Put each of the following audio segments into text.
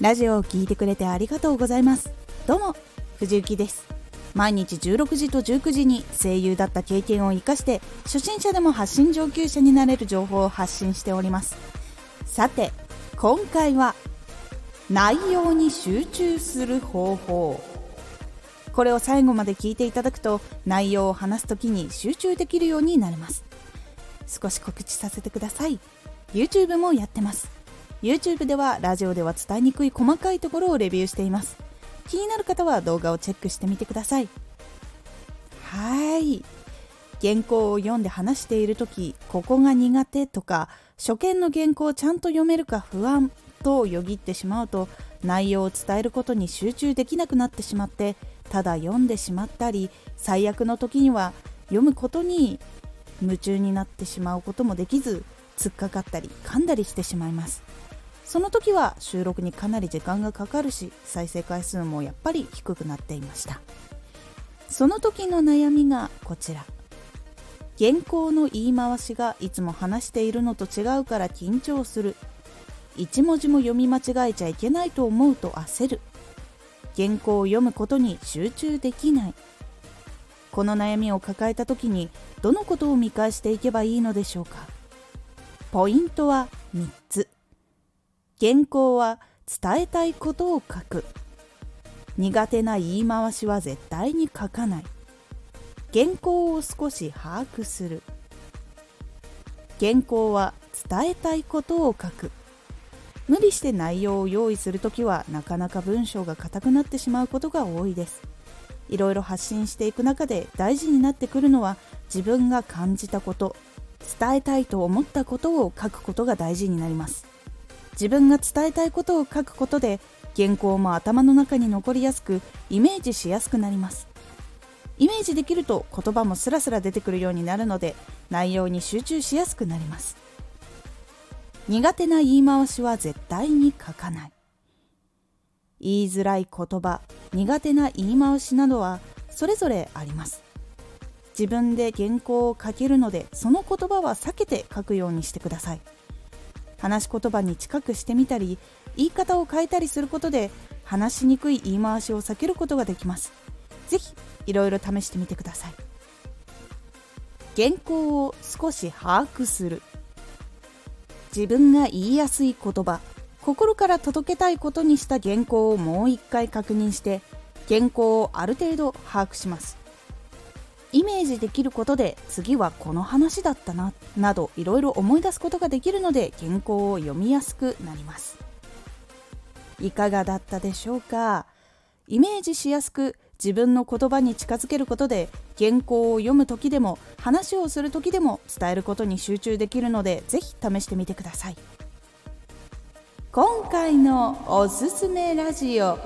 ラジオを聴いてくれてありがとうございます。どうも藤幸です。毎日16時と19時に声優だった経験を生かして初心者でも発信上級者になれる情報を発信しております。さて今回は内容に集中する方法。これを最後まで聞いていただくと内容を話す時に集中できるようになります。少し告知させてください。YouTube もやってます。YouTube ではラジオでは伝えにくい細かいところをレビューしています。気になる方は動画をチェックしてみてください。はい。原稿を読んで話している時ここが苦手とか初見の原稿をちゃんと読めるか不安とよぎってしまうと内容を伝えることに集中できなくなってしまってただ読んでしまったり最悪の時には読むことに夢中になってしまうこともできず突っかかったり噛んだりしてしまいます。その時は収録にかなり時間がかかるし再生回数もやっぱり低くなっていました。その時の悩みがこちら。原稿の言い回しがいつも話しているのと違うから緊張する。一文字も読み間違えちゃいけないと思うと焦る。原稿を読むことに集中できない。この悩みを抱えた時にどのことを見返していけばいいのでしょうか。ポイントは3つ。原稿は伝えたいことを書く。苦手な言い回しは絶対に書かない。原稿を少し把握する。原稿は伝えたいことを書く。無理して内容を用意するときはなかなか文章が硬くなってしまうことが多いです。いろいろ発信していく中で大事になってくるのは自分が感じたこと伝えたいと思ったことを書くことが大事になります。自分が伝えたいことを書くことで原稿も頭の中に残りやすくイメージしやすくなります。イメージできると言葉もスラスラ出てくるようになるので内容に集中しやすくなります。苦手な言い回しは絶対に書かない。言いづらい言葉苦手な言い回しなどはそれぞれあります。自分で原稿を書けるのでその言葉は避けて書くようにしてください。話し言葉に近くしてみたり言い方を変えたりすることで話しにくい言い回しを避けることができます。是非いろいろ試してみてください。原稿を少し把握する。自分が言いやすい言葉心から届けたいことにした原稿をもう一回確認して原稿をある程度把握します。イメージできることで次はこの話だったななどいろいろ思い出すことができるので原稿を読みやすくなります。いかがだったでしょうか？イメージしやすく自分の言葉に近づけることで原稿を読む時でも話をする時でも伝えることに集中できるのでぜひ試してみてください。今回のおすすめラジオ。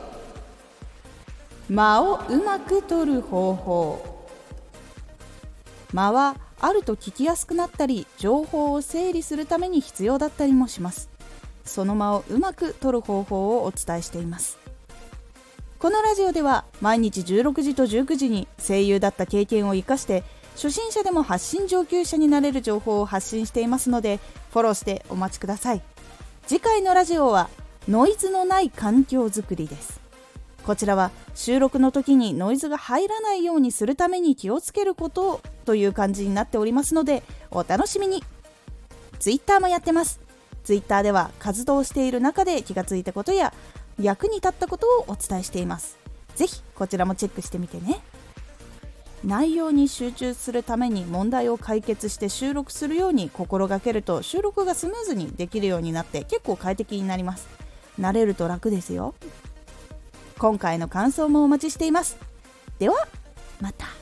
間をうまく取る方法。間はあると聞きやすくなったり情報を整理するために必要だったりもします。その間をうまく取る方法をお伝えしています。このラジオでは毎日16時と19時に声優だった経験を生かして初心者でも発信上級者になれる情報を発信していますのでフォローしてお待ちください。次回のラジオはノイズのない環境づくりです。こちらは収録の時にノイズが入らないようにするために気をつけることをという感じになっておりますのでお楽しみに。Twitter もやってます。Twitter では活動している中で気がついたことや役に立ったことをお伝えしています。是非こちらもチェックしてみてね。内容に集中するために問題を解決して収録するように心がけると収録がスムーズにできるようになって結構快適になります。慣れると楽ですよ。今回の感想もお待ちしています。ではまた。